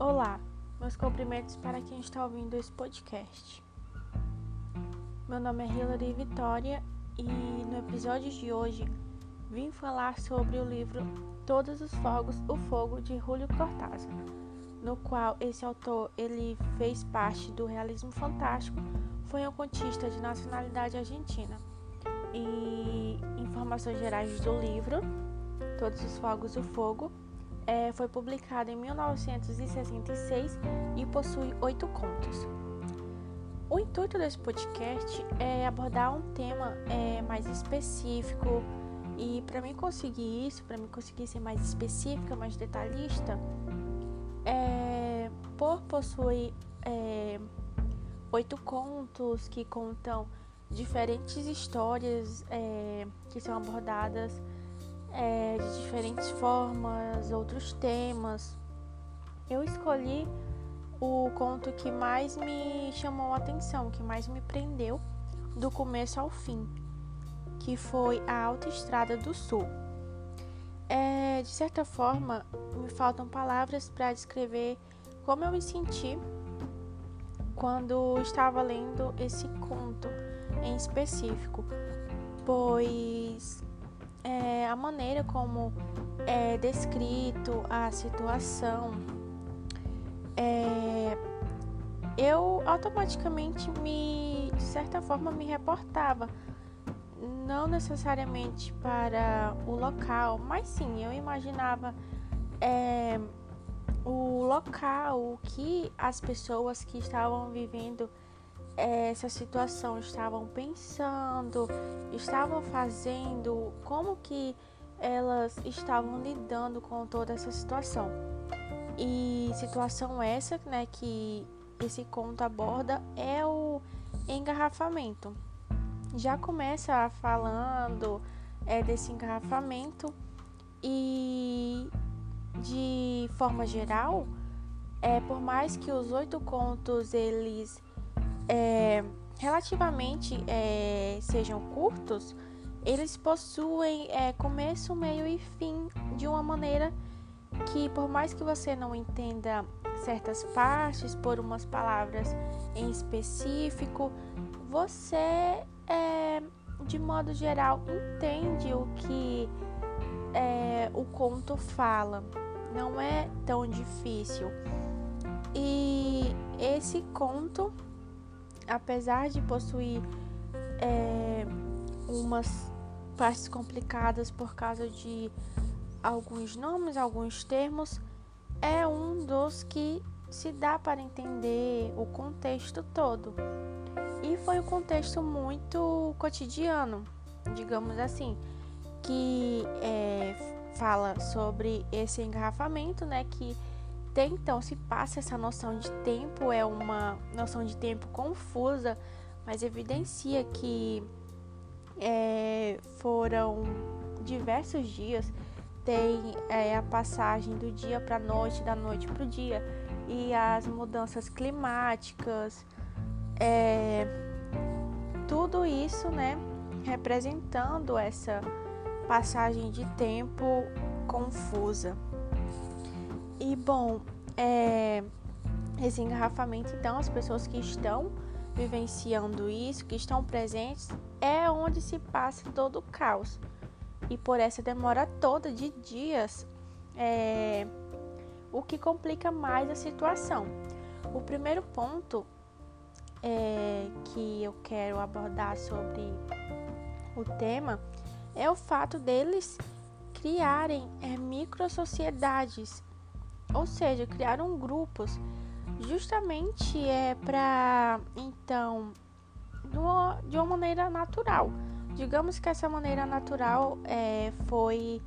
Olá, meus cumprimentos para quem está ouvindo esse podcast. Meu nome é Hilary Vitória e no episódio de hoje vim falar sobre o livro Todos os Fogos, o Fogo de Julio Cortázar, no qual esse autor ele fez parte do realismo fantástico, foi um contista de nacionalidade argentina. E informações gerais do livro Todos os Fogos, o Fogo é, foi publicado em 1966 e possui oito contos. O intuito desse podcast é abordar um tema é, mais específico e para mim conseguir isso, para mim conseguir ser mais específica, mais detalhista, é, por possuir é, oito contos que contam diferentes histórias é, que são abordadas é, de diferentes formas, outros temas. Eu escolhi o conto que mais me chamou a atenção, que mais me prendeu do começo ao fim, que foi A Autoestrada do Sul. É, de certa forma, me faltam palavras para descrever como eu me senti quando estava lendo esse conto em específico, pois é, a maneira como é descrito a situação, é, eu automaticamente me, de certa forma, me reportava, não necessariamente para o local, mas sim, eu imaginava é, o local, o que as pessoas que estavam vivendo essa situação estavam pensando, estavam fazendo, como que elas estavam lidando com toda essa situação. E situação essa, né, que esse conto aborda é o engarrafamento. Já começa falando é, desse engarrafamento e de forma geral, é por mais que os oito contos eles é, relativamente é, sejam curtos, eles possuem é, começo, meio e fim de uma maneira que, por mais que você não entenda certas partes por umas palavras em específico, você, é, de modo geral, entende o que é, o conto fala. Não é tão difícil. E esse conto apesar de possuir é, umas partes complicadas por causa de alguns nomes, alguns termos, é um dos que se dá para entender o contexto todo. E foi um contexto muito cotidiano, digamos assim, que é, fala sobre esse engarrafamento, né? Que então se passa essa noção de tempo, é uma noção de tempo confusa, mas evidencia que é, foram diversos dias, tem é, a passagem do dia para a noite, da noite para o dia, e as mudanças climáticas, é, tudo isso, né, representando essa passagem de tempo confusa. E bom, é, esse engarrafamento, então, as pessoas que estão vivenciando isso, que estão presentes, é onde se passa todo o caos. E por essa demora toda de dias, é, o que complica mais a situação. O primeiro ponto é, que eu quero abordar sobre o tema é o fato deles criarem é, micro sociedades ou seja, criaram grupos justamente é para então de uma maneira natural. Digamos que essa maneira natural é, foi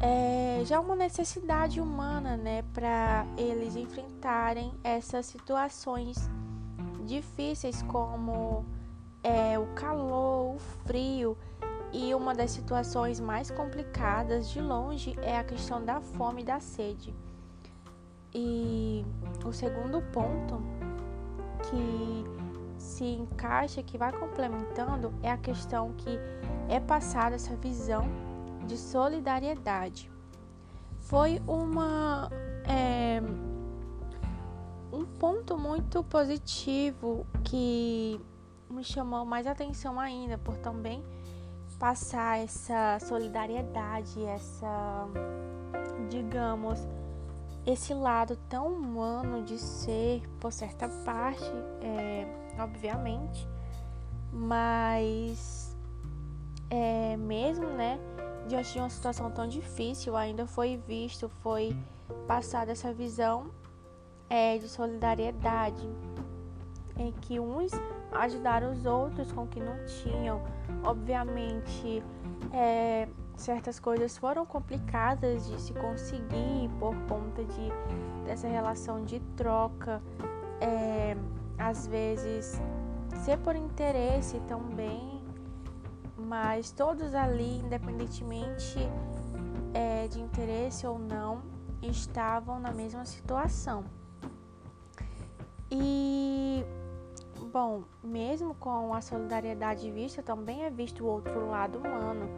é, já uma necessidade humana, né, para eles enfrentarem essas situações difíceis como é, o calor, o frio e uma das situações mais complicadas de longe é a questão da fome e da sede. E o segundo ponto que se encaixa, que vai complementando, é a questão que é passada essa visão de solidariedade. Foi uma é, um ponto muito positivo que me chamou mais atenção ainda por também passar essa solidariedade, essa, digamos, esse lado tão humano de ser, por certa parte, é, obviamente, mas é, mesmo, né, diante de uma situação tão difícil, ainda foi visto, foi passada essa visão é, de solidariedade, em que uns ajudaram os outros com o que não tinham. Obviamente, é, certas coisas foram complicadas de se conseguir por conta de dessa relação de troca, é, às vezes ser por interesse também, mas todos ali, independentemente é, de interesse ou não, estavam na mesma situação. E bom, mesmo com a solidariedade vista, também é visto o outro lado humano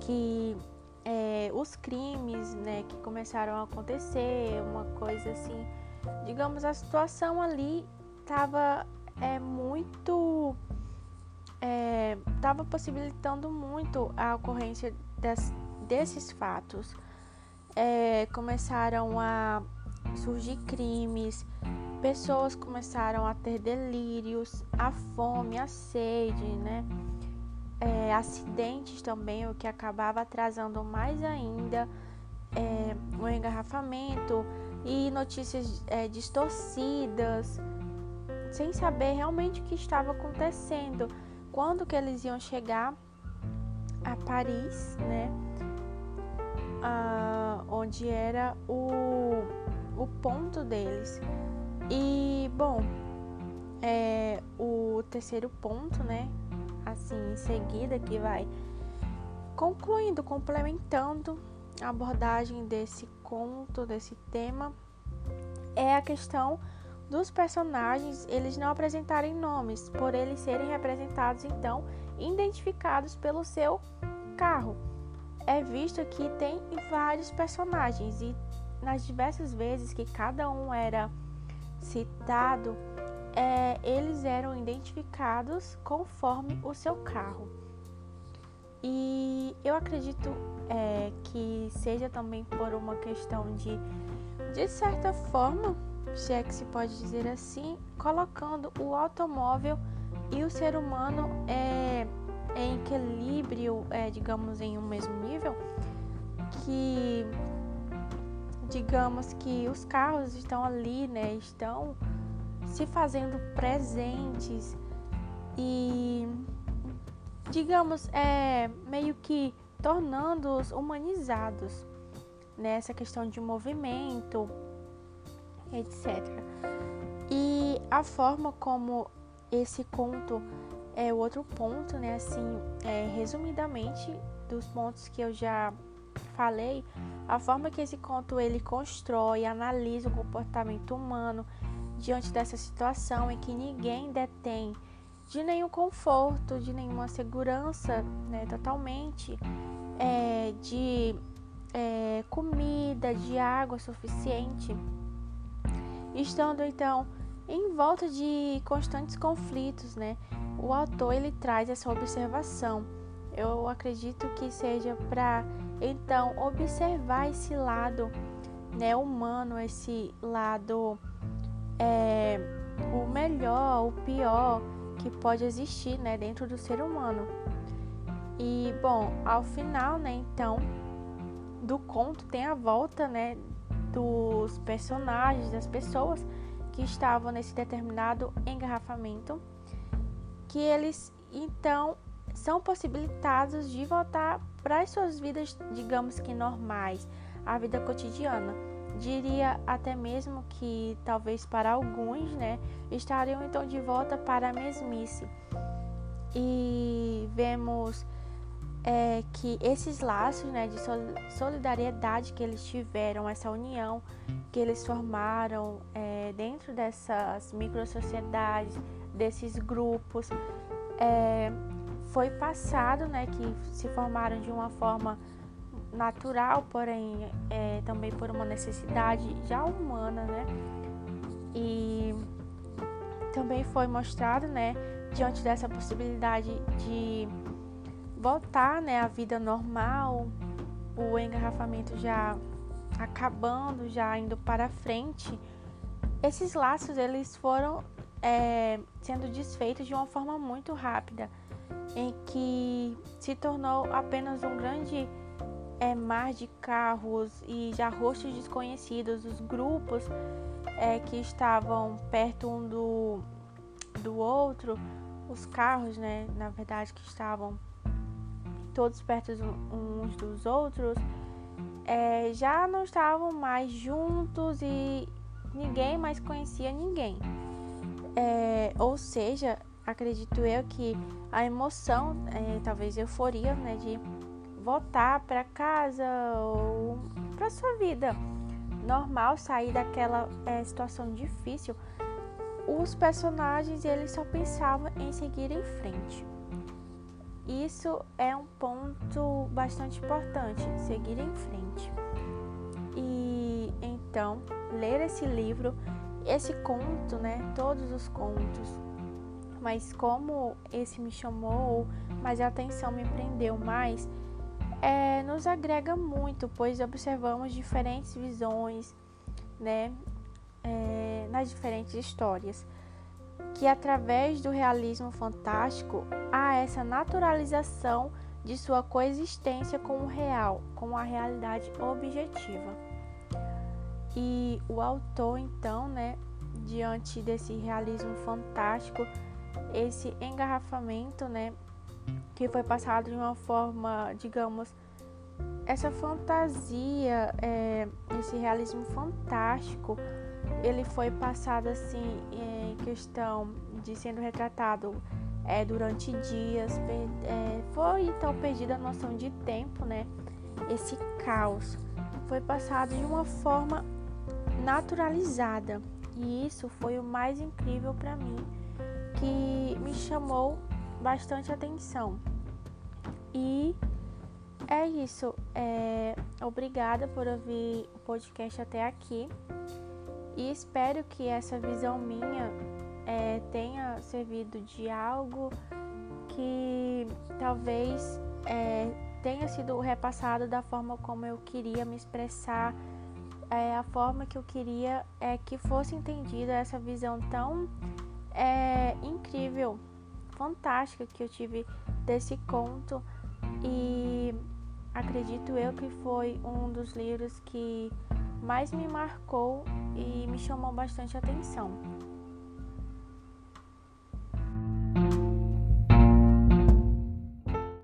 que é, os crimes né, que começaram a acontecer, uma coisa assim, digamos, a situação ali estava é, muito. estava é, possibilitando muito a ocorrência des, desses fatos. É, começaram a surgir crimes, pessoas começaram a ter delírios, a fome, a sede, né? É, acidentes também, o que acabava atrasando mais ainda é, o engarrafamento e notícias é, distorcidas, sem saber realmente o que estava acontecendo, quando que eles iam chegar a Paris, né? Ah, onde era o, o ponto deles. E bom, é, o terceiro ponto, né? Assim em seguida que vai concluindo, complementando a abordagem desse conto, desse tema, é a questão dos personagens eles não apresentarem nomes, por eles serem representados então identificados pelo seu carro. É visto que tem vários personagens e nas diversas vezes que cada um era citado, é, eles eram identificados conforme o seu carro. E eu acredito é, que seja também por uma questão de, de certa forma, se é que se pode dizer assim, colocando o automóvel e o ser humano é, em equilíbrio, é, digamos, em um mesmo nível, que digamos que os carros estão ali, né, estão se fazendo presentes e, digamos, é meio que tornando-os humanizados nessa questão de movimento, etc. E a forma como esse conto é o outro ponto, né? Assim, é, resumidamente dos pontos que eu já falei, a forma que esse conto ele constrói, analisa o comportamento humano diante dessa situação em que ninguém detém de nenhum conforto, de nenhuma segurança, né, totalmente, é, de é, comida, de água suficiente, estando então em volta de constantes conflitos, né? O autor ele traz essa observação. Eu acredito que seja para então observar esse lado, né, humano, esse lado é, o melhor, o pior que pode existir, né, dentro do ser humano. E bom, ao final, né, então, do conto tem a volta, né, dos personagens, das pessoas que estavam nesse determinado engarrafamento, que eles então são possibilitados de voltar para as suas vidas, digamos que normais, a vida cotidiana diria até mesmo que talvez para alguns, né, estariam então de volta para a mesmice. E vemos é, que esses laços né, de solidariedade que eles tiveram, essa união que eles formaram é, dentro dessas micro-sociedades, desses grupos, é, foi passado, né, que se formaram de uma forma natural, porém é, também por uma necessidade já humana, né? E também foi mostrado, né, diante dessa possibilidade de voltar, né, à vida normal, o engarrafamento já acabando, já indo para frente, esses laços eles foram é, sendo desfeitos de uma forma muito rápida, em que se tornou apenas um grande é, mar de carros e já rostos desconhecidos, os grupos é, que estavam perto um do, do outro, os carros, né, na verdade, que estavam todos perto uns dos outros, é, já não estavam mais juntos e ninguém mais conhecia ninguém. É, ou seja, acredito eu que a emoção, é, talvez euforia, né, de voltar para casa ou para sua vida normal, sair daquela é, situação difícil, os personagens eles só pensavam em seguir em frente. Isso é um ponto bastante importante, seguir em frente. E então, ler esse livro, esse conto, né, todos os contos, mas como esse me chamou, mas a atenção me prendeu mais, é, nos agrega muito, pois observamos diferentes visões, né, é, nas diferentes histórias que através do realismo fantástico há essa naturalização de sua coexistência com o real, com a realidade objetiva. E o autor, então, né, diante desse realismo fantástico, esse engarrafamento, né, que foi passado de uma forma, digamos, essa fantasia, é, esse realismo fantástico, ele foi passado assim em questão de sendo retratado é, durante dias, é, foi então perdida a noção de tempo, né? Esse caos foi passado de uma forma naturalizada e isso foi o mais incrível para mim, que me chamou bastante atenção. E é isso. É, obrigada por ouvir o podcast até aqui. E espero que essa visão minha é, tenha servido de algo que talvez é, tenha sido repassado da forma como eu queria me expressar, é, a forma que eu queria é que fosse entendida essa visão tão é, incrível, fantástica que eu tive desse conto e acredito eu que foi um dos livros que mais me marcou e me chamou bastante atenção.